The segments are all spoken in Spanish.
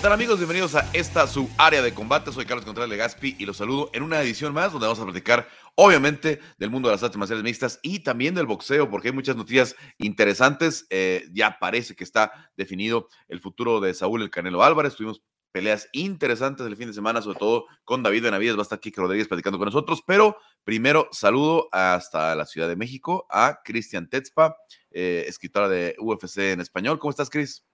¿Qué tal amigos? Bienvenidos a esta su área de combate. Soy Carlos Contreras Legaspi y los saludo en una edición más donde vamos a platicar obviamente del mundo de las artes marciales mixtas y también del boxeo porque hay muchas noticias interesantes. Eh, ya parece que está definido el futuro de Saúl El Canelo Álvarez. Tuvimos peleas interesantes el fin de semana, sobre todo con David Benavides. Va a estar Kike Rodríguez platicando con nosotros. Pero primero saludo hasta la Ciudad de México a Cristian Tetzpa, eh, escritora de UFC en español. ¿Cómo estás, Cris?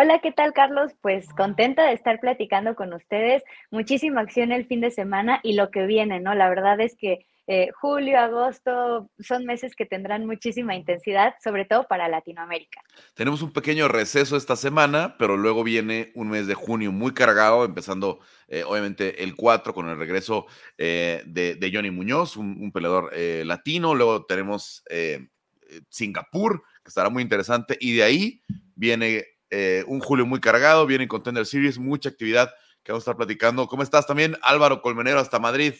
Hola, ¿qué tal Carlos? Pues contenta de estar platicando con ustedes. Muchísima acción el fin de semana y lo que viene, ¿no? La verdad es que eh, julio, agosto son meses que tendrán muchísima intensidad, sobre todo para Latinoamérica. Tenemos un pequeño receso esta semana, pero luego viene un mes de junio muy cargado, empezando eh, obviamente el 4 con el regreso eh, de, Johnny Muñoz, un, peleador latino. Luego tenemos Singapur, que estará muy interesante, y de ahí viene eh, un julio muy cargado, viene Contender Series, mucha actividad que vamos a estar platicando. ¿Cómo estás también, Álvaro Colmenero, hasta Madrid?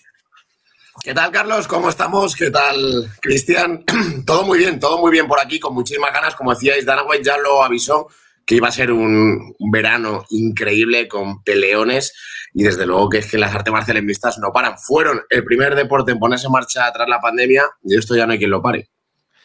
¿Qué tal, Carlos? ¿Cómo estamos? ¿Qué tal, Cristian? todo muy bien, todo muy bien por aquí, con muchísimas ganas. Como decíais, Dana White ya lo avisó que iba a ser un, verano increíble con peleones y desde luego que es que las artes marciales no paran. Fueron el primer deporte en ponerse en marcha tras la pandemia y esto ya no hay quien lo pare.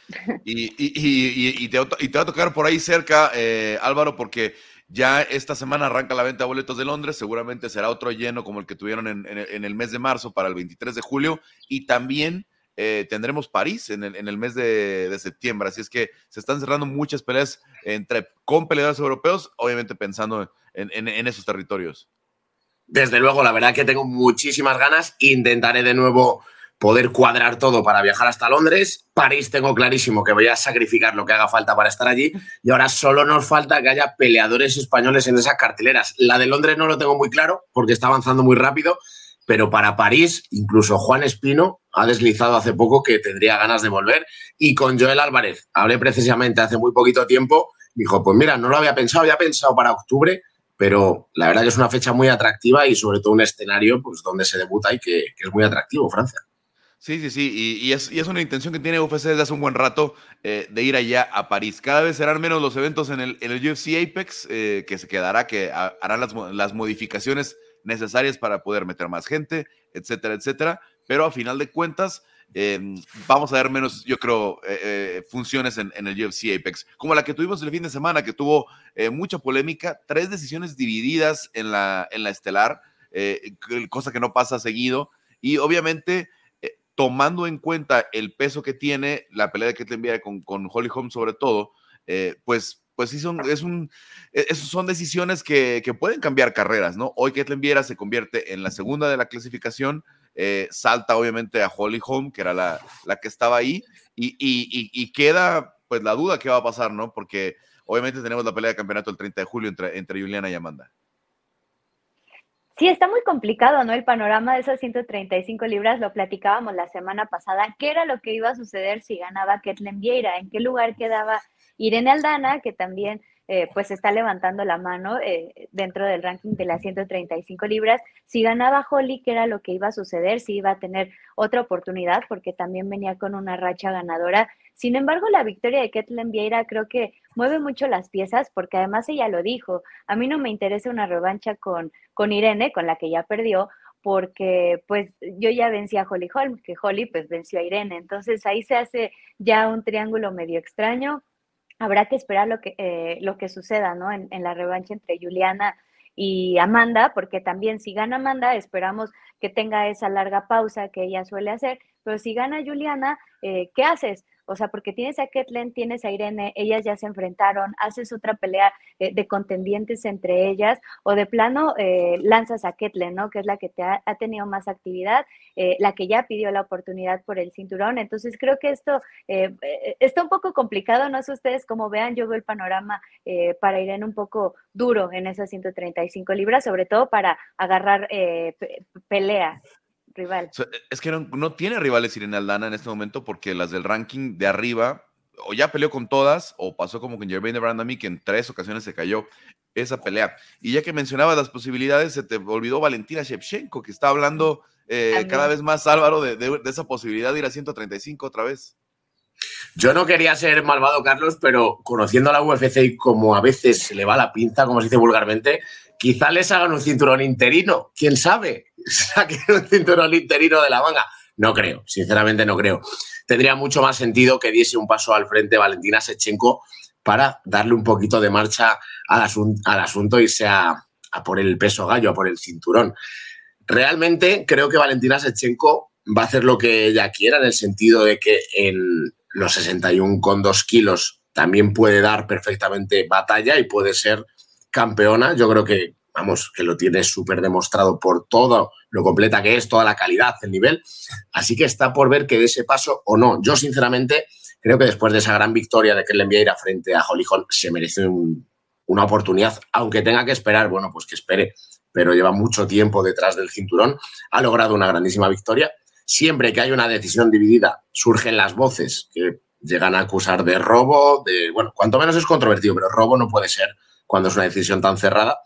Y, te, va a tocar por ahí cerca, eh, Álvaro, porque ya esta semana arranca la venta de boletos de Londres, seguramente será otro lleno como el que tuvieron en, el mes de marzo para el 23 de julio, y también eh, tendremos París en el, mes de, septiembre, así es que se están cerrando muchas peleas entre, con peleadores europeos, obviamente pensando en esos territorios. Desde luego, la verdad que tengo muchísimas ganas, intentaré de nuevo poder cuadrar todo para viajar hasta Londres. París tengo clarísimo que voy a sacrificar lo que haga falta para estar allí. Y ahora solo nos falta que haya peleadores españoles en esas carteleras. La de Londres no lo tengo muy claro porque está avanzando muy rápido. Pero para París, incluso Juan Espino ha deslizado hace poco que tendría ganas de volver. Y con Joel Álvarez, hablé precisamente hace muy poquito tiempo, dijo, pues mira, no lo había pensado, había pensado para octubre, pero la verdad que es una fecha muy atractiva y sobre todo un escenario pues, donde se debuta y que, que es muy atractivo, Francia. Sí, sí, sí, y, es, una intención que tiene UFC desde hace un buen rato eh, de ir allá a París. Cada vez serán menos los eventos en el, UFC Apex, eh, que se quedará, que harán las, modificaciones necesarias para poder meter más gente, etcétera, etcétera. Pero a final de cuentas, em, vamos a ver menos, yo creo, eh, funciones en, en, el UFC Apex, como la que tuvimos el fin de semana, que tuvo mucha polémica, tres decisiones divididas en la, en la estelar, cosa que no pasa seguido, y obviamente tomando en cuenta el peso que tiene la pelea de Ketlen Vieira con, con Holly Holm sobre todo, eh, pues, pues sí son, es un, e, son decisiones que, pueden cambiar carreras, ¿no? Hoy Ketlen Vieira se convierte en la segunda de la clasificación, eh, salta obviamente a Holly Holm, que era la, la que estaba ahí, y, y, queda pues la duda que va a pasar, ¿no? Porque obviamente tenemos la pelea de campeonato el 30 de julio entre, entre Juliana y Amanda. Sí, está muy complicado, ¿no? El panorama de esas 135 libras, lo platicábamos la semana pasada. ¿Qué era lo que iba a suceder si ganaba Ketlen Vieira? ¿En qué lugar quedaba Irene Aldana, que también eh, pues está levantando la mano eh, dentro del ranking de las 135 libras? Si ganaba Holly, ¿qué era lo que iba a suceder? Si iba a tener otra oportunidad, porque también venía con una racha ganadora. Sin embargo, la victoria de Ketlen Vieira creo que mueve mucho las piezas porque además ella lo dijo, a mí no me interesa una revancha con, con Irene, con la que ya perdió, porque pues yo ya vencí a Holly Holm, que Holly pues venció a Irene, entonces ahí se hace ya un triángulo medio extraño. Habrá que esperar lo que, eh, lo que suceda, ¿no? En, en la revancha entre Juliana y Amanda, porque también si gana Amanda, esperamos que tenga esa larga pausa que ella suele hacer, pero si gana Juliana, eh, ¿qué haces? O sea, porque tienes a Ketlen, tienes a Irene, ellas ya se enfrentaron, haces otra pelea eh, de contendientes entre ellas, o de plano eh, lanzas a Ketlen, ¿no? Que es la que te ha, tenido más actividad, eh, la que ya pidió la oportunidad por el cinturón. Entonces, creo que esto está un poco complicado, no sé ustedes cómo vean, yo veo el panorama para Irene un poco duro en esas 135 libras, sobre todo para agarrar pelea rival. es que no, tiene rivales Irene Aldana en este momento porque las del ranking de arriba o ya peleó con todas o pasó como con Jermaine Brandami que en tres ocasiones se cayó esa pelea. Y ya que mencionabas las posibilidades, se te olvidó Valentina Shevchenko, que está hablando eh, cada vez más, Álvaro, de, esa posibilidad de ir a 135 otra vez. Yo no quería ser malvado, Carlos, pero conociendo a la UFC y como a veces se le va la pinza, como se dice vulgarmente, quizá les hagan un cinturón interino. ¿Quién sabe? Saquen un cinturón interino de la manga. No creo, sinceramente no creo. Tendría mucho más sentido que diese un paso al frente Valentina Sechenko para darle un poquito de marcha al, al asunto y sea a por el peso gallo, a por el cinturón. Realmente creo que Valentina Sechenko va a hacer lo que ella quiera en el sentido de que en los 61 con 2 kilos también puede dar perfectamente batalla y puede ser campeona. Yo creo que, vamos, que lo tiene súper demostrado por todo lo completa que es, toda la calidad, el nivel. Así que está por ver que de ese paso o no. Yo, sinceramente, creo que después de esa gran victoria de que le ir a frente a Holly se merece una oportunidad, aunque tenga que esperar, bueno, pues que espere, pero lleva mucho tiempo detrás del cinturón, ha logrado una grandísima victoria. Siempre que hay una decisión dividida, surgen las voces que llegan a acusar de robo, de, bueno, cuanto menos es controvertido, pero robo no puede ser cuando es una decisión tan cerrada.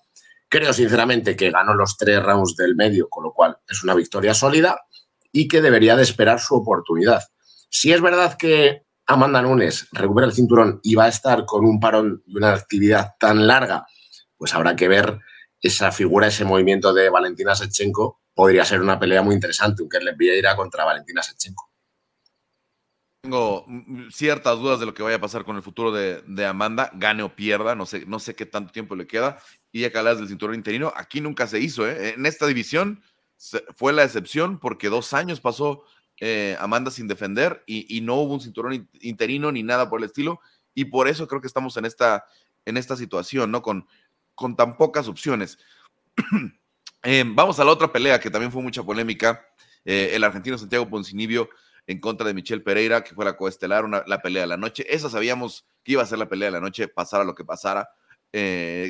Creo sinceramente que ganó los tres rounds del medio, con lo cual es una victoria sólida y que debería de esperar su oportunidad. Si es verdad que Amanda Nunes recupera el cinturón y va a estar con un parón y una actividad tan larga, pues habrá que ver esa figura, ese movimiento de Valentina Sechenko. Podría ser una pelea muy interesante, un Kerle Vieira contra Valentina Sechenko. Tengo ciertas dudas de lo que vaya a pasar con el futuro de, Amanda, gane o pierda, no sé, no sé qué tanto tiempo le queda. Y ya que hablas del cinturón interino, aquí nunca se hizo, ¿eh? En esta división fue la excepción porque dos años pasó eh, Amanda sin defender y, no hubo un cinturón interino ni nada por el estilo. Y por eso creo que estamos en esta, en esta situación, ¿no? Con, con tan pocas opciones. Eh, vamos a la otra pelea que también fue mucha polémica. El argentino Santiago Poncinibio en contra de Michelle Pereira, que fue la coestelar, una, la pelea de la noche. Esa sabíamos que iba a ser la pelea de la noche, pasara lo que pasara,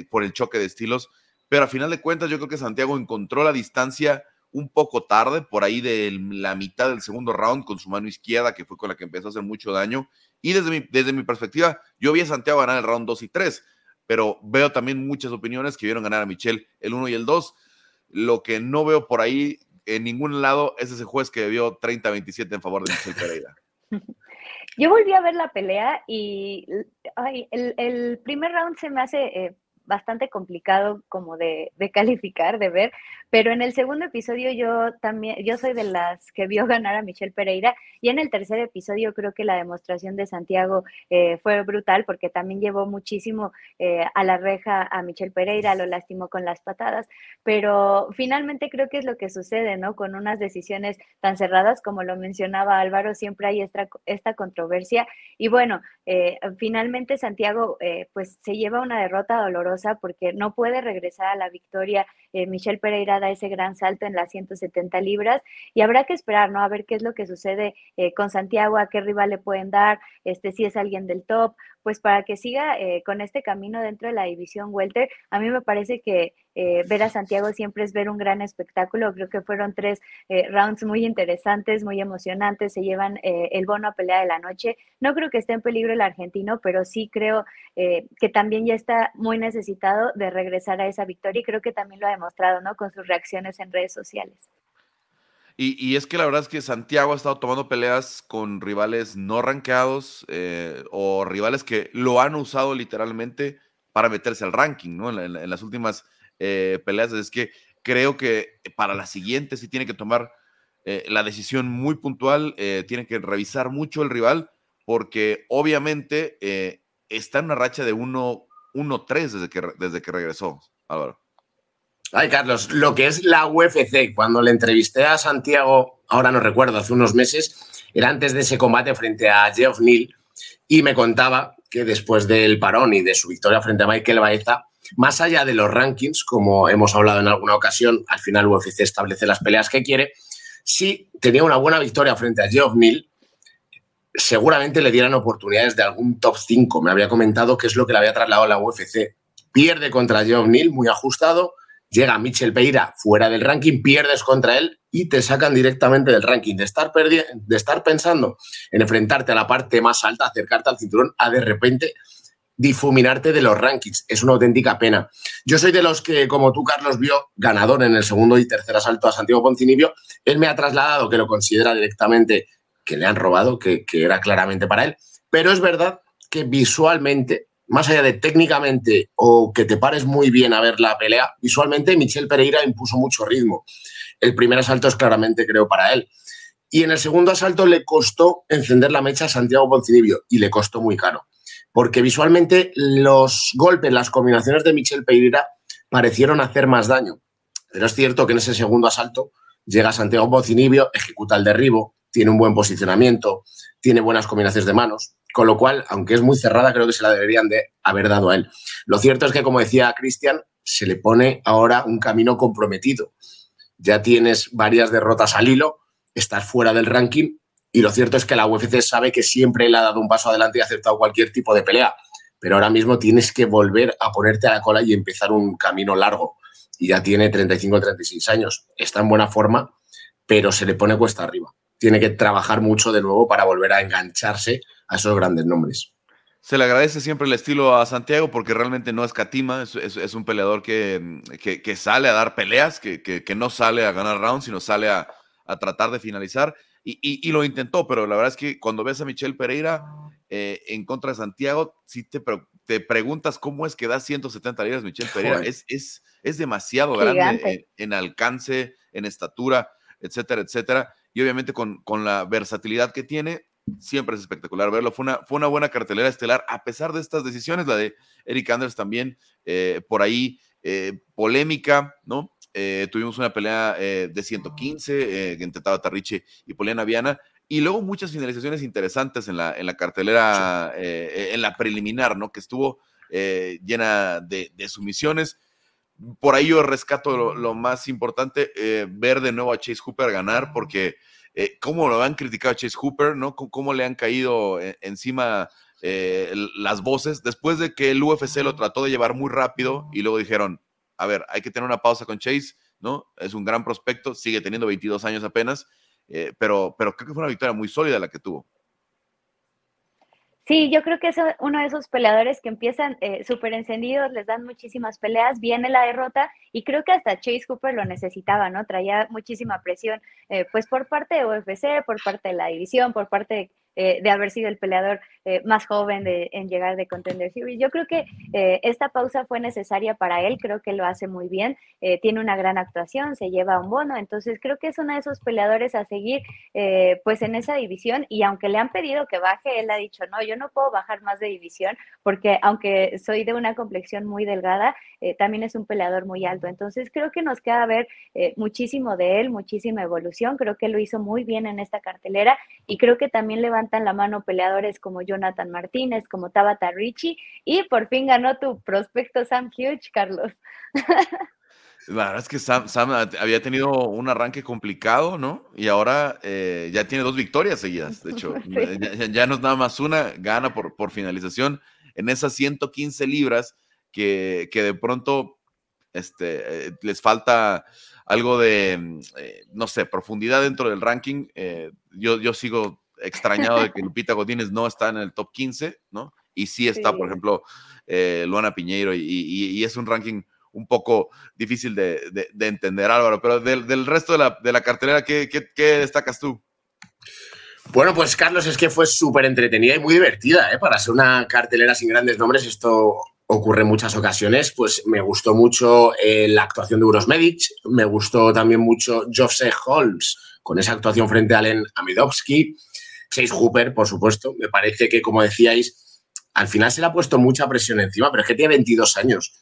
por el choque de estilos. Pero a final de cuentas, yo creo que Santiago encontró la distancia un poco tarde, por ahí de la mitad del segundo round con su mano izquierda, que fue con la que empezó a hacer mucho daño. Y desde mi, desde mi perspectiva, yo vi a Santiago ganar el round 2 y 3, pero veo también muchas opiniones que vieron ganar a Michelle el 1 y el 2. Lo que no veo por ahí en ningún lado es ese juez que vio 30-27 en favor de Michelle Pereira. Yo volví a ver la pelea y el, primer round se me hace eh, bastante complicado como de, calificar, de ver, pero en el segundo episodio yo también, yo soy de las que vio ganar a Michelle Pereira y en el tercer episodio creo que la demostración de Santiago eh, fue brutal porque también llevó muchísimo eh, a la reja a Michelle Pereira, lo lastimó con las patadas, pero finalmente creo que es lo que sucede, ¿no? Con unas decisiones tan cerradas como lo mencionaba Álvaro, siempre hay esta, esta controversia y bueno, eh, finalmente Santiago pues se lleva una derrota dolorosa porque no puede regresar a la victoria. Eh, Michelle Pereira da ese gran salto en las 170 libras y habrá que esperar, ¿no? A ver qué es lo que sucede eh, con Santiago, a qué rival le pueden dar, este, si es alguien del top, pues para que siga eh, con este camino dentro de la división welter. A mí me parece que eh, ver a Santiago siempre es ver un gran espectáculo. Creo que fueron tres eh, rounds muy interesantes, muy emocionantes. Se llevan el bono a pelea de la noche. No creo que esté en peligro el argentino, pero sí creo que también ya está muy necesitado de regresar a esa victoria y creo que también lo ha demostrado, ¿no? Con sus reacciones en redes sociales. Y, es que la verdad es que Santiago ha estado tomando peleas con rivales no rankeados eh, o rivales que lo han usado literalmente para meterse al ranking, ¿no? En, las últimas eh, peleas. Es que creo que para la siguiente sí tiene que tomar eh, la decisión muy puntual, tiene que revisar mucho el rival, porque obviamente está en una racha de 1-3 desde que, desde que regresó, Álvaro. Ay, Carlos, lo que es la UFC, cuando le entrevisté a Santiago, ahora no recuerdo, hace unos meses, era antes de ese combate frente a Geoff Neal, y me contaba que después del parón y de su victoria frente a Michael Baeza, más allá de los rankings, como hemos hablado en alguna ocasión, al final UFC establece las peleas que quiere, si tenía una buena victoria frente a Geoff Neal, seguramente le dieran oportunidades de algún top 5. Me había comentado que es lo que le había trasladado la UFC. Pierde contra Geoff Neal, muy ajustado, llega Michel Peira fuera del ranking, pierdes contra él y te sacan directamente del ranking. De estar, de estar pensando en enfrentarte a la parte más alta, acercarte al cinturón, a de repente difuminarte de los rankings. Es una auténtica pena. Yo soy de los que, como tú, Carlos, vio ganador en el segundo y tercer asalto a Santiago Poncinibio. Él me ha trasladado que lo considera directamente que le han robado, que, que era claramente para él. Pero es verdad que visualmente, más allá de técnicamente o que te pares muy bien a ver la pelea, visualmente Michel Pereira impuso mucho ritmo. El primer asalto es claramente, creo, para él. Y en el segundo asalto le costó encender la mecha a Santiago Poncinibio y le costó muy caro. Porque visualmente los golpes, las combinaciones de Michel Pereira parecieron hacer más daño. Pero es cierto que en ese segundo asalto llega Santiago Poncinibio, ejecuta el derribo, tiene un buen posicionamiento, tiene buenas combinaciones de manos, con lo cual, aunque es muy cerrada, creo que se la deberían de haber dado a él. Lo cierto es que, como decía Cristian, se le pone ahora un camino comprometido. Ya tienes varias derrotas al hilo, estás fuera del ranking y lo cierto es que la UFC sabe que siempre le ha dado un paso adelante y ha aceptado cualquier tipo de pelea, pero ahora mismo tienes que volver a ponerte a la cola y empezar un camino largo. Y ya tiene 35 36 años, está en buena forma, pero se le pone cuesta arriba. Tiene que trabajar mucho de nuevo para volver a engancharse a esos grandes nombres. Se le agradece siempre el estilo a Santiago porque realmente no es catima, es, un peleador que, que, sale a dar peleas, que, que, no sale a ganar rounds, sino sale a, a tratar de finalizar. Y, y, lo intentó, pero la verdad es que cuando ves a Michelle Pereira eh, en contra de Santiago, si te, te preguntas cómo es que da 170 libras Michelle Pereira. Es, es, es demasiado grande en, alcance, en estatura, etcétera, etcétera. Y obviamente con, con la versatilidad que tiene, siempre es espectacular verlo. Fue una, fue una buena cartelera estelar, a pesar de estas decisiones, la de Eric Anders también, eh, por ahí, eh, polémica, ¿no? Eh, tuvimos una pelea eh, de 115 eh, entre Taba Tarriche y Poliana Viana. Y luego muchas finalizaciones interesantes en la, en la cartelera, en la preliminar, ¿no? Que estuvo llena de, sumisiones. Por ahí yo rescato lo, más importante, ver de nuevo a Chase Hooper ganar, porque cómo lo han criticado a Chase Hooper, ¿no? cómo le han caído encima las voces, después de que el UFC lo trató de llevar muy rápido y luego dijeron, a ver, hay que tener una pausa con Chase, ¿no? Es un gran prospecto, sigue teniendo 22 años apenas, eh, pero, pero creo que fue una victoria muy sólida la que tuvo. Sí, yo creo que es uno de esos peleadores que empiezan eh, súper encendidos, les dan muchísimas peleas, viene la derrota y creo que hasta Chase Cooper lo necesitaba, ¿no? Traía muchísima presión, eh, pues por parte de UFC, por parte de la división, por parte de eh, de haber sido el peleador eh, más joven de, en llegar de Contender Series. Yo creo que eh, esta pausa fue necesaria para él, creo que lo hace muy bien, tiene una gran actuación, se lleva un bono, entonces creo que es uno de esos peleadores a seguir pues en esa división y aunque le han pedido que baje, él ha dicho, no, yo no puedo bajar más de división porque aunque soy de una complexión muy delgada, también es un peleador muy alto, entonces creo que nos queda ver muchísimo de él, muchísima evolución, creo que lo hizo muy bien en esta cartelera y creo que también le va levantan la mano peleadores como Jonathan Martínez, como Tabata Richie, y por fin ganó tu prospecto Sam Hughes, Carlos. La verdad es que Sam, había tenido un arranque complicado, ¿no? Y ahora eh, ya tiene dos victorias seguidas, de hecho. Ya, no es nada más una, gana por, por finalización en esas 115 libras que, que de pronto este, eh, les falta algo de, eh, no sé, profundidad dentro del ranking. yo, yo sigo extrañado de que Lupita Godínez no está en el top 15, ¿no? Y sí está, por ejemplo, eh, Luana Piñeiro, y, es un ranking un poco difícil de, entender, Álvaro. Pero del, resto de la, de la cartelera, ¿qué, destacas tú? Bueno, pues Carlos, es que fue súper entretenida y muy divertida, ¿eh? Para ser una cartelera sin grandes nombres, esto ocurre en muchas ocasiones. Pues me gustó mucho eh, la actuación de Uros Medic, me gustó también mucho Joseph Holmes con esa actuación frente a Alen Amidovsky. Chase Hooper, por supuesto. Me parece que, como decíais, al final se le ha puesto mucha presión encima, pero es que tiene 22 años.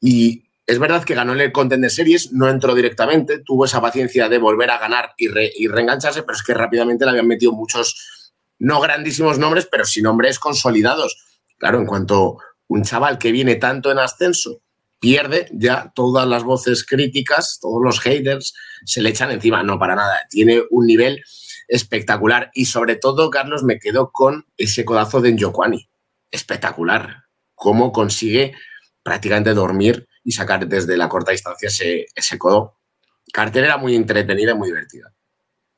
Y es verdad que ganó en el Contender Series, no entró directamente, tuvo esa paciencia de volver a ganar y, reengancharse, pero es que rápidamente le habían metido muchos, no grandísimos nombres, pero sí nombres consolidados. Claro, en cuanto un chaval que viene tanto en ascenso pierde, ya todas las voces críticas, todos los haters se le echan encima. No, para nada. Tiene un nivel espectacular. Y sobre todo, Carlos, me quedo con ese codazo de Njokwani. Espectacular. Cómo consigue prácticamente dormir y sacar desde la corta distancia ese, ese codo. Cartelera muy entretenida y muy divertida.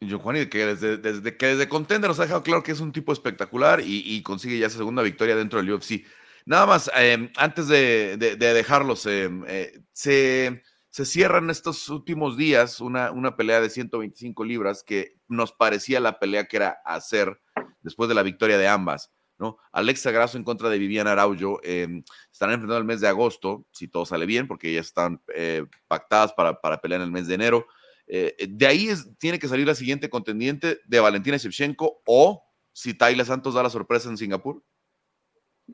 Njokwani, que desde, desde, que desde Contender nos ha dejado claro que es un tipo espectacular y, consigue ya esa segunda victoria dentro del UFC. Nada más, eh, antes de, dejarlos, eh, eh, se se cierra en estos últimos días una, una pelea de 125 libras que nos parecía la pelea que era hacer después de la victoria de ambas. ¿no? Alexa Grasso en contra de Viviana Araujo. Em, están enfrentando el mes de agosto, si todo sale bien, porque ya están eh, pactadas para, para, pelear en el mes de enero. Eh, de ahí tiene que salir la siguiente contendiente de Valentina Shevchenko o si Tayla Santos da la sorpresa en Singapur.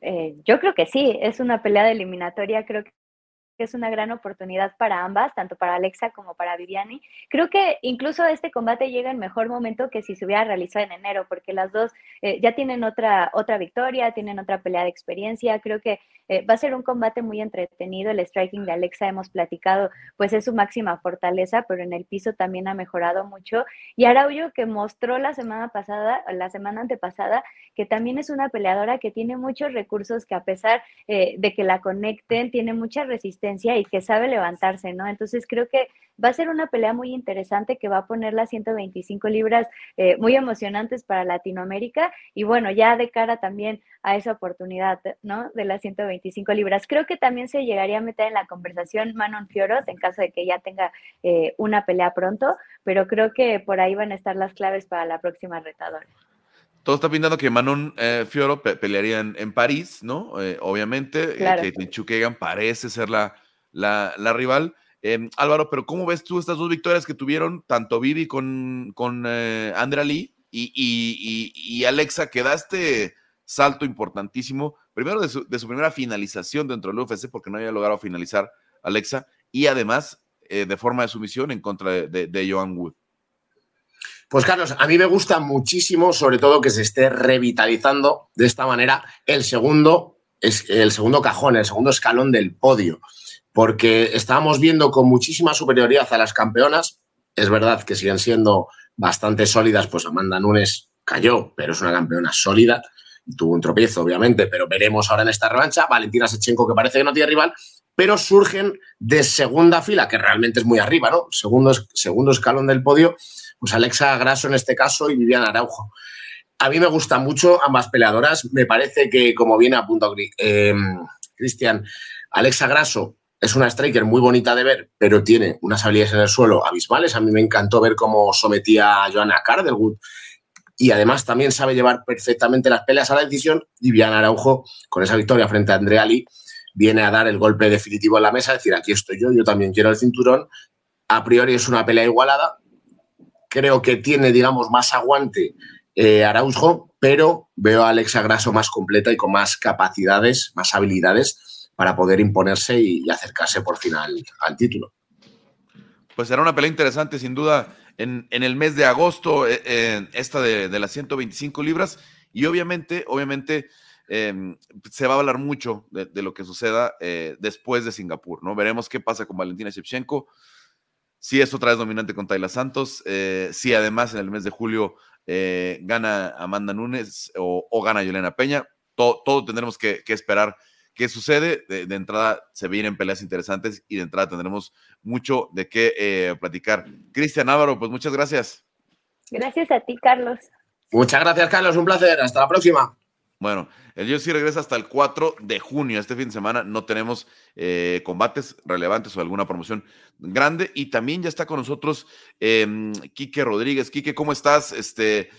Eh, yo creo que sí, es una pelea de eliminatoria, creo que es una gran oportunidad para ambas, tanto para Alexa como para Viviani. Creo que incluso este combate llega en mejor momento que si se hubiera realizado en enero, porque las dos eh, ya tienen otra, otra victoria, tienen otra pelea de experiencia. Creo que eh, va a ser un combate muy entretenido. El striking de Alexa hemos platicado, pues es su máxima fortaleza, pero en el piso también ha mejorado mucho. Y Araujo que mostró la semana pasada, la semana antepasada, que también es una peleadora que tiene muchos recursos, que a pesar eh, de que la conecten, tiene mucha y que sabe levantarse, ¿no? Entonces creo que va a ser una pelea muy interesante que va a poner las 125 libras eh, muy emocionantes para Latinoamérica y bueno, ya de cara también a esa oportunidad, ¿no? De las 125 libras. Creo que también se llegaría a meter en la conversación Manon Fiorot en caso de que ya tenga eh, una pelea pronto, pero creo que por ahí van a estar las claves para la próxima retadora. Todo está pintando que Manon eh, Fioro pelearía en, París, ¿no? obviamente, que Chukegan parece ser la, la, la rival. Em, Álvaro, pero ¿cómo ves tú estas dos victorias que tuvieron tanto Vivi con, con eh, Andrea Lee y, Alexa, que da este salto importantísimo, primero de su, primera finalización dentro del UFC, porque no había logrado finalizar Alexa, y además eh, de forma de sumisión en contra de, de, Joan Wood? Pues Carlos, a mí me gusta muchísimo, sobre todo que se esté revitalizando de esta manera el segundo, el segundo cajón, el segundo escalón del podio porque estábamos viendo con muchísima superioridad a las campeonas. Es verdad que siguen siendo bastante sólidas, pues Amanda Nunes cayó, pero es una campeona sólida tuvo un tropiezo, obviamente, pero veremos ahora en esta revancha. Valentina Sechenko, que parece que no tiene rival, pero surgen de segunda fila, que realmente es muy arriba, ¿no? Segundo, segundo escalón del podio, pues Alexa Grasso en este caso y Viviana Araujo. A mí me gustan mucho ambas peleadoras. Me parece que, como viene a punto eh, Cristian, Alexa Grasso es una striker muy bonita de ver, pero tiene unas habilidades en el suelo abismales. A mí me encantó ver cómo sometía a Joanna Cardelwood y además también sabe llevar perfectamente las peleas a la decisión. Y Viviana Araujo, con esa victoria frente a Andrea Ali, viene a dar el golpe definitivo en la mesa, decir, aquí estoy yo, yo también quiero el cinturón. A priori es una pelea igualada. Creo que tiene, digamos, más aguante eh, pero veo a Alexa Grasso más completa y con más capacidades, más habilidades para poder imponerse y, acercarse por fin al, título. Pues será una pelea interesante, sin duda, en, el mes de agosto, eh, esta de, las 125 libras. Y obviamente, obviamente, em, se va a hablar mucho de, lo que suceda eh, después de Singapur, ¿no? Veremos qué pasa con Valentina Shevchenko. Si es otra vez dominante con Tayla Santos, eh, si además en el mes de julio gana Amanda Nunes o, gana Yolena Peña, todo, tendremos que, que esperar ¿Qué sucede? De, entrada se vienen peleas interesantes y de entrada tendremos mucho de qué eh, platicar. Cristian Álvaro, pues muchas gracias. Gracias a ti, Carlos. Muchas gracias, Carlos. Un placer. Hasta la próxima. Bueno, el UFC regresa hasta el 4 de junio. Este fin de semana no tenemos eh, combates relevantes o alguna promoción grande. Y también ya está con nosotros eh, Quique Rodríguez. Quique, ¿cómo estás? Este,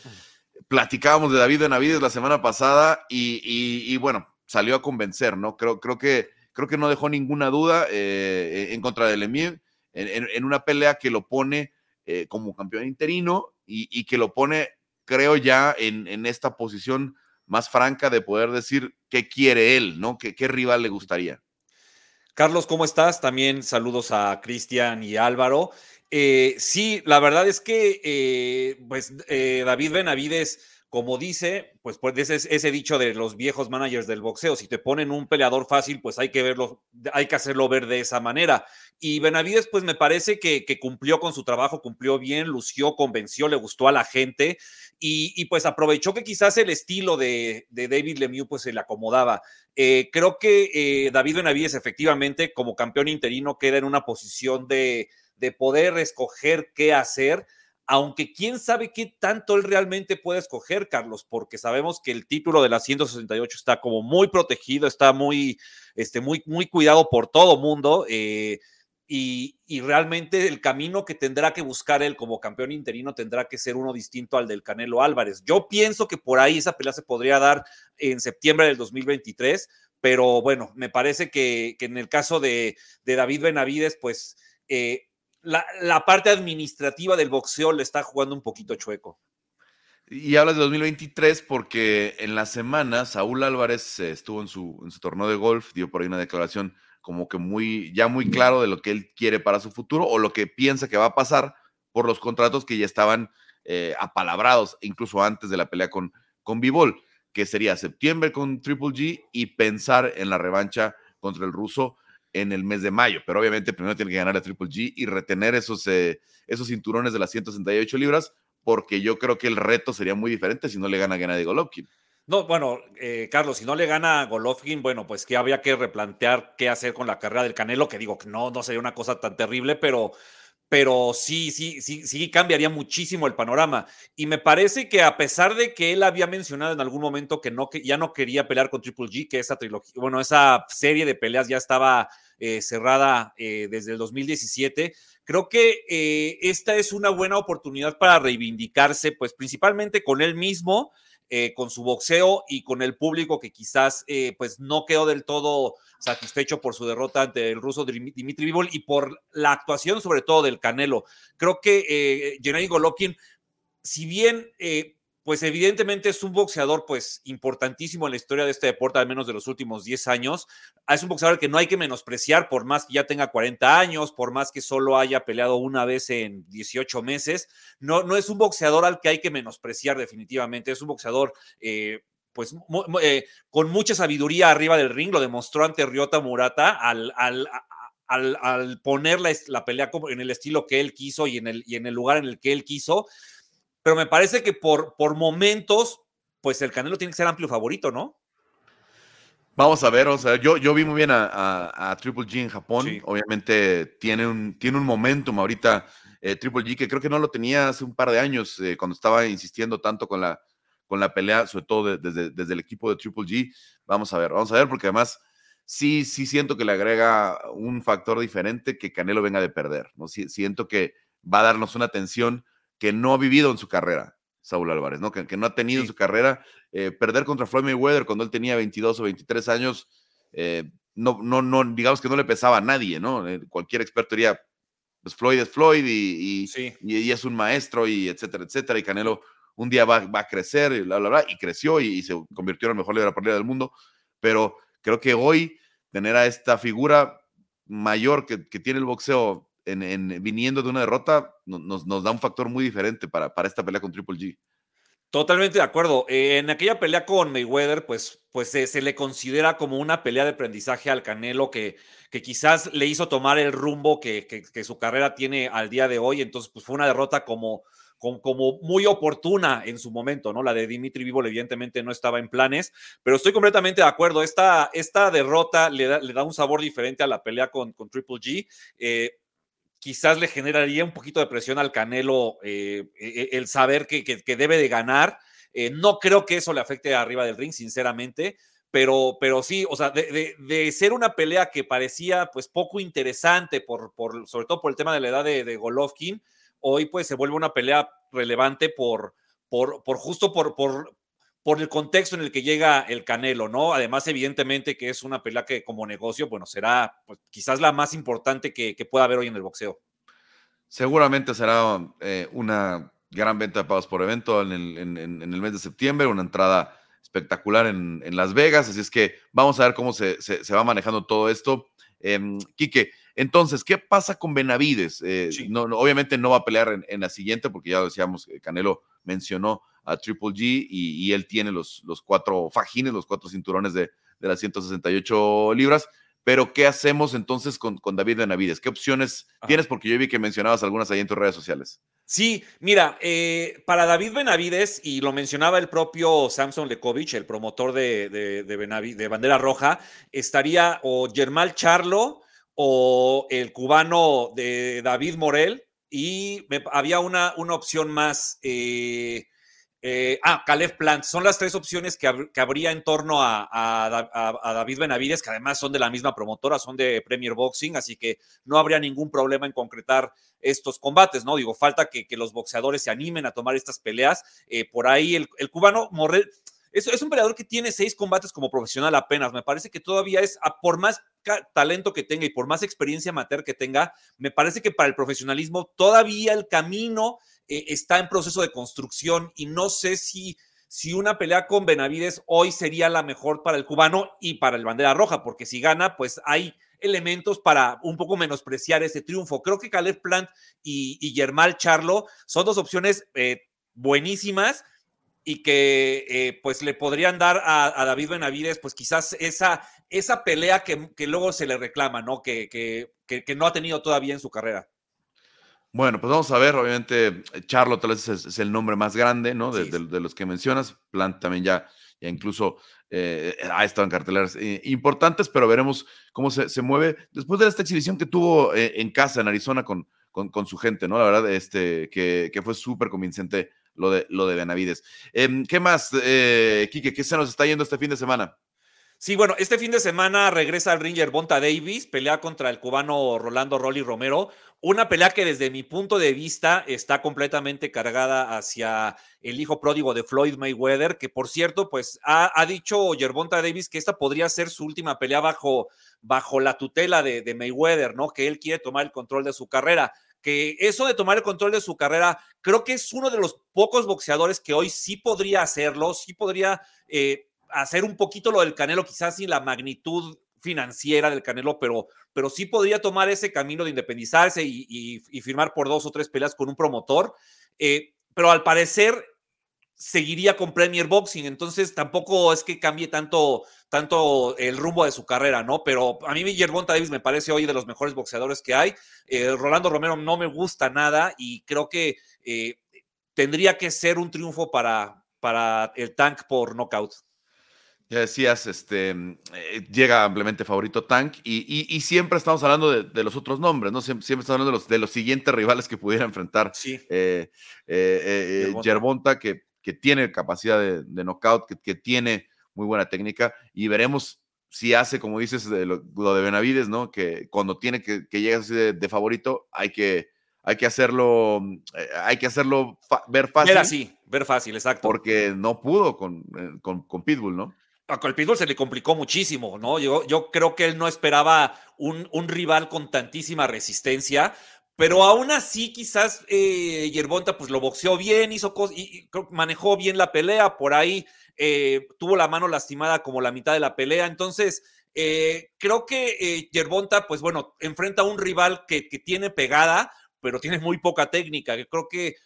platicábamos de David Benavides la semana pasada y, bueno, salió a convencer, ¿no? Creo, creo, que, creo que no dejó ninguna duda eh, en contra del Emir, en, una pelea que lo pone eh, como campeón interino y, que lo pone, creo ya, en, esta posición más franca de poder decir qué quiere él, ¿no? ¿Qué, rival le gustaría? Carlos, ¿cómo estás? También saludos a Cristian y Álvaro. Eh, sí, la verdad es que, pues, David Benavides como dice, pues, pues ese, ese dicho de los viejos managers del boxeo, si te ponen un peleador fácil, pues hay que verlo, hay que hacerlo ver de esa manera. Y Benavides, pues me parece que, cumplió con su trabajo, cumplió bien, lució, convenció, le gustó a la gente y, pues aprovechó que quizás el estilo de, David Lemieux pues se le acomodaba. Eh, creo que eh, David Benavides efectivamente como campeón interino queda en una posición de, de poder escoger qué hacer aunque quién sabe qué tanto él realmente puede escoger, Carlos, porque sabemos que el título de la 168 está como muy protegido, está muy, este, muy, muy cuidado por todo mundo. Eh, y, realmente el camino que tendrá que buscar él como campeón interino tendrá que ser uno distinto al del Canelo Álvarez. Yo pienso que por ahí esa pelea se podría dar en septiembre del 2023. Pero bueno, me parece que, en el caso de, David Benavides, pues eh, la, parte administrativa del boxeo le está jugando un poquito chueco. Y hablas de 2023 porque en la semana Saúl Álvarez eh, estuvo en su, torneo de golf, dio por ahí una declaración como que muy, ya muy claro de lo que él quiere para su futuro o lo que piensa que va a pasar por los contratos que ya estaban eh, apalabrados, incluso antes de la pelea con, con Bivol, que sería septiembre con Triple G y pensar en la revancha contra el ruso en el mes de mayo. Pero obviamente primero tiene que ganar a Triple G y retener esos, eh, esos cinturones de las 168 libras porque yo creo que el reto sería muy diferente si no le gana a Gennady Golovkin. No, bueno, eh, Carlos, si no le gana a Golovkin, bueno, pues que habría que replantear qué hacer con la carrera del Canelo, que digo que no, no sería una cosa tan terrible, pero, pero sí, sí, sí, sí cambiaría muchísimo el panorama. Y me parece que a pesar de que él había mencionado en algún momento que, no, que ya no quería pelear con Triple G, que esa trilogía, bueno, esa serie de peleas ya estaba eh, cerrada eh, desde el 2017, Creo que eh, esta es una buena oportunidad para reivindicarse, pues principalmente con él mismo, eh, con su boxeo y con el público que quizás eh, pues no quedó del todo satisfecho por su derrota ante el ruso Dimitri Vivol y por la actuación sobre todo del Canelo. Creo que eh, Gennady si bien pues evidentemente es un boxeador pues importantísimo en la historia de este deporte, al menos de los últimos 10 años. Es un boxeador que no hay que menospreciar por más que ya tenga 40 años, por más que solo haya peleado una vez en 18 meses. No, no es un boxeador al que hay que menospreciar definitivamente. Es un boxeador... Eh, pues eh, con mucha sabiduría arriba del ring, lo demostró ante Ryota Murata al, al, al, poner la, la, pelea en el estilo que él quiso y en el, y en el lugar en el que él quiso pero me parece que por, por momentos, pues el Canelo tiene que ser amplio favorito, ¿no? Vamos a ver, o sea, yo, yo vi muy bien a, Triple G en Japón. Obviamente tiene un, tiene un momentum ahorita eh, Triple G que creo que no lo tenía hace un par de años eh, cuando estaba insistiendo tanto con la, con la pelea, sobre todo desde, desde el equipo de Triple G. Vamos a ver, vamos a ver, porque además sí, sí siento que le agrega un factor diferente que Canelo venga de perder. ¿no? siento que va a darnos una tensión que no ha vivido en su carrera, Saúl Álvarez, ¿no? Que, no ha tenido en su carrera. Eh, perder contra Floyd Mayweather cuando él tenía 22 o 23 años, eh, no, no, no, digamos que no le pesaba a nadie, ¿no? Eh, cualquier experto diría, pues Floyd es Floyd y, y, es un maestro y etcétera, etcétera. Y Canelo un día va, va a crecer y bla, bla, bla. Y creció y, se convirtió en el mejor líder del mundo. Pero creo que hoy tener a esta figura mayor que, que tiene el boxeo en, viniendo de una derrota, nos, da un factor muy diferente para, para esta pelea con Triple G. Totalmente de acuerdo. En aquella pelea con Mayweather, pues, pues se, le considera como una pelea de aprendizaje al Canelo que, que quizás le hizo tomar el rumbo que, que, su carrera tiene al día de hoy. Entonces, pues fue una derrota como, como, muy oportuna en su momento, ¿no? La de Dimitri Vivo evidentemente no estaba en planes, pero estoy completamente de acuerdo. Esta, esta derrota le da, le da un sabor diferente a la pelea con, con Triple G. Eh, quizás le generaría un poquito de presión al Canelo eh, e, e, el saber que, debe de ganar. Eh, no creo que eso le afecte arriba del ring, sinceramente, pero, pero sí, o sea, de, ser una pelea que parecía pues poco interesante, por, por, sobre todo por el tema de la edad de, Golovkin, hoy pues se vuelve una pelea relevante por, por, por justo por, por, por el contexto en el que llega el Canelo, ¿no? Además, evidentemente que es una pelea que como negocio, bueno, será pues, quizás la más importante que, pueda haber hoy en el boxeo. Seguramente será eh, una gran venta de pagos por evento en el, mes de septiembre, una entrada espectacular en, Las Vegas, así es que vamos a ver cómo se, va manejando todo esto. Eh, Quique, entonces, ¿qué pasa con Benavides? Eh, no, obviamente no va a pelear en, la siguiente, porque ya decíamos, Canelo mencionó a Triple G y, él tiene los, los, cuatro fajines, los cuatro cinturones de, de, las 168 libras. Pero, ¿qué hacemos entonces con, con David Benavides? ¿Qué opciones tienes? Porque yo vi que mencionabas algunas ahí en tus redes sociales. Sí, mira, eh, para David Benavides, y lo mencionaba el propio Samson Lekovich, el promotor de, de, de, Bandera Roja, estaría o Germán Charlo o el cubano de David Morel, y había una, una opción más. Eh, eh, ah, Caleb Plant. Son las tres opciones que, habría en torno a, David Benavides, que además son de la misma promotora, son de Premier Boxing, así que no habría ningún problema en concretar estos combates, ¿no? Digo, falta que, los boxeadores se animen a tomar estas peleas. Eh, por ahí el, cubano Morel. es, es un peleador que tiene seis combates como profesional apenas. Me parece que todavía es, por más talento que tenga y por más experiencia amateur que tenga, me parece que para el profesionalismo todavía el camino eh, está en proceso de construcción y no sé si, si una pelea con Benavides hoy sería la mejor para el cubano y para el bandera roja, porque si gana, pues hay elementos para un poco menospreciar ese triunfo. Creo que Caleb Plant y, y Germán Charlo son dos opciones eh, buenísimas y que eh, pues le podrían dar a, David Benavides pues quizás esa, esa pelea que, luego se le reclama, ¿no? Que, que, no ha tenido todavía en su carrera. Bueno, pues vamos a ver, obviamente Charlo tal vez es, el nombre más grande, ¿no? De, los que mencionas, Plant también ya, ya incluso eh, ha estado en carteleras eh, importantes, pero veremos cómo se, se, mueve después de esta exhibición que tuvo en casa en Arizona con, con, su gente, ¿no? La verdad, este, que, que fue súper convincente lo de, lo de Benavides. Em, ¿Qué más, eh, Quique? ¿Qué se nos está yendo este fin de semana? Sí, bueno, este fin de semana regresa el ringer Bonta Davis, pelea contra el cubano Rolando Rolly Romero, una pelea que desde mi punto de vista está completamente cargada hacia el hijo pródigo de Floyd Mayweather, que por cierto, pues ha, dicho Yerbonta Davis que esta podría ser su última pelea bajo, bajo la tutela de, Mayweather, ¿no? Que él quiere tomar el control de su carrera que eso de tomar el control de su carrera, creo que es uno de los pocos boxeadores que hoy sí podría hacerlo, sí podría eh, hacer un poquito lo del Canelo, quizás sin la magnitud financiera del Canelo, pero, pero sí podría tomar ese camino de independizarse y, firmar por dos o tres peleas con un promotor. Eh, pero al parecer seguiría con Premier Boxing, entonces tampoco es que cambie tanto, tanto el rumbo de su carrera, ¿no? Pero a mí Yerbonta Davis me parece hoy de los mejores boxeadores que hay. Eh, Rolando Romero no me gusta nada y creo que eh, tendría que ser un triunfo para, para el Tank por knockout. Ya decías, este, eh, llega ampliamente favorito Tank y, siempre estamos hablando de, los otros nombres, ¿no? Siempre, estamos hablando de los, de los siguientes rivales que pudiera enfrentar sí. Yerbonta, que que tiene capacidad de, knockout, que, tiene muy buena técnica y veremos si hace, como dices, lo, de Benavides, ¿no? Que cuando tiene que, que llegar así de, favorito, hay que, hay que hacerlo, eh, hay que hacerlo ver fácil. Ver así, ver fácil, exacto. Porque no pudo con, eh, con, Pitbull, ¿no? A Pitbull se le complicó muchísimo, ¿no? Yo, creo que él no esperaba un, rival con tantísima resistencia. Pero aún así, quizás eh, Yerbonta pues lo boxeó bien, hizo cosas, y, manejó bien la pelea, por ahí eh, tuvo la mano lastimada como la mitad de la pelea. Entonces, eh, creo que eh, Yerbonta, pues bueno, enfrenta a un rival que, tiene pegada, pero tiene muy poca técnica. Que creo que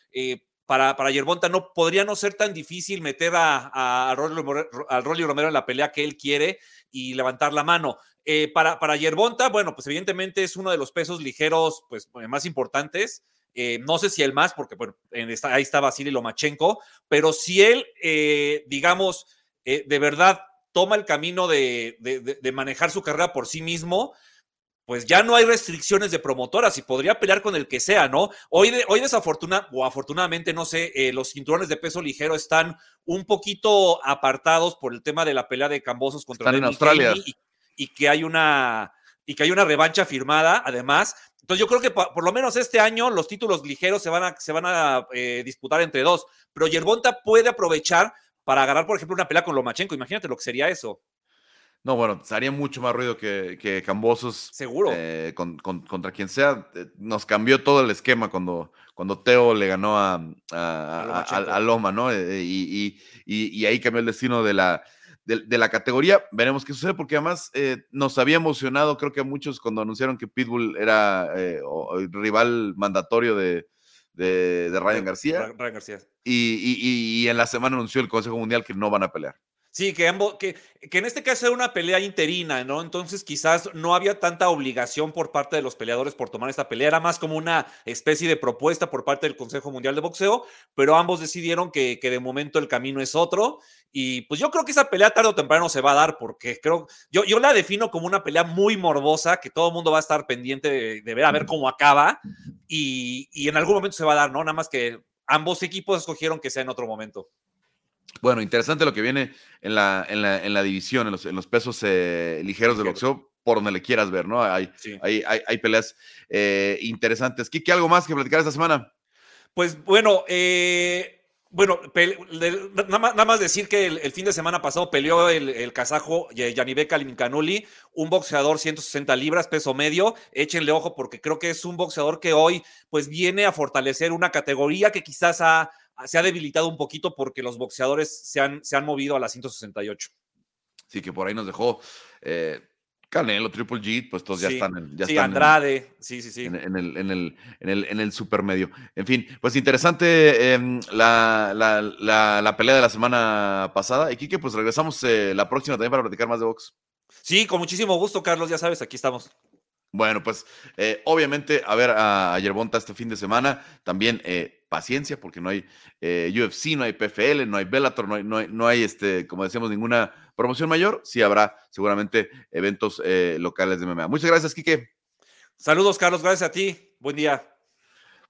para, para Yerbonta no podría no ser tan difícil meter a, a, Romero en la pelea que él quiere y levantar la mano. Eh, para, para Yerbonta, bueno, pues evidentemente es uno de los pesos ligeros pues, más importantes. Eh, no sé si el más, porque bueno, en esta, ahí está Vasily Lomachenko, pero si él, eh, digamos, de verdad toma el camino de, manejar su carrera por sí mismo, pues ya no hay restricciones de promotoras y podría pelear con el que sea, ¿no? Hoy, de, hoy desafortunadamente, o afortunadamente, no sé, los cinturones de peso ligero están un poquito apartados por el tema de la pelea de Cambosos contra están en Australia y que hay una, y que hay una revancha firmada, además. Entonces yo creo que por, lo menos este año los títulos ligeros se van a, se van a eh, disputar entre dos, pero Yerbonta puede aprovechar para agarrar, por ejemplo, una pelea con Lomachenko. Imagínate lo que sería eso. No, bueno, haría mucho más ruido que, que Cambosos. Seguro. Eh, contra quien sea. Eh, nos cambió todo el esquema cuando, cuando Teo le ganó a, a, Loma, ¿no? y, y, ahí cambió el destino de la, de, la categoría. Veremos qué sucede, porque además eh, nos había emocionado, creo que a muchos, cuando anunciaron que Pitbull era eh, el rival mandatorio de, de, Ryan García. Ryan García. Y, y, en la semana anunció el Consejo Mundial que no van a pelear. Sí, que, ambos, que, que en este caso era una pelea interina, ¿no? Entonces quizás no había tanta obligación por parte de los peleadores por tomar esta pelea, era más como una especie de propuesta por parte del Consejo Mundial de Boxeo, pero ambos decidieron que, que de momento el camino es otro y pues yo creo que esa pelea tarde o temprano se va a dar porque creo, yo, yo la defino como una pelea muy morbosa que todo el mundo va a estar pendiente de, de ver a ver cómo acaba y, y en algún momento se va a dar, ¿no? Nada más que ambos equipos escogieron que sea en otro momento. Bueno, interesante lo que viene en la, en la, en la división, en los, en los pesos eh, ligeros del boxeo, por donde le quieras ver, ¿no? Hay, hay, hay, peleas eh, interesantes. ¿Qué, ¿Qué algo más que platicar esta semana? Pues bueno, eh, Bueno, nada, más, decir que el, fin de semana pasado peleó el, el kazajo Yanibek un boxeador 160 libras, peso medio. Échenle ojo porque creo que es un boxeador que hoy pues viene a fortalecer una categoría que quizás se ha debilitado un poquito porque los boxeadores se han, se han movido a la 168. Sí, que por ahí nos dejó eh, Canelo, Triple G, pues todos ya están en. Ya sí, Andrade, sí, sí, sí. En, el, en, el, en, el, en el supermedio. En fin, pues interesante em, la, la, pelea de la semana pasada. Y Kike, pues regresamos eh, la próxima también para platicar más de box. Sí, con muchísimo gusto, Carlos, ya sabes, aquí estamos. Bueno, pues eh, obviamente a ver a, Yerbonta este fin de semana. También eh, paciencia, porque no hay UFC, no hay PFL, no hay Bellator, no hay, no hay, no hay este, como decíamos, ninguna promoción mayor, sí habrá seguramente eventos eh, locales de MMA. Muchas gracias, Quique. Saludos, Carlos, gracias a ti. Buen día.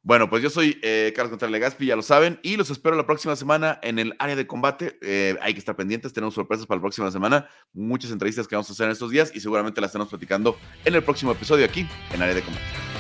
Bueno, pues yo soy eh, Carlos Contreras Legaspi, ya lo saben, y los espero la próxima semana en el área de combate. Eh, hay que estar pendientes, tenemos sorpresas para la próxima semana, muchas entrevistas que vamos a hacer en estos días y seguramente las estamos platicando en el próximo episodio aquí en área de combate.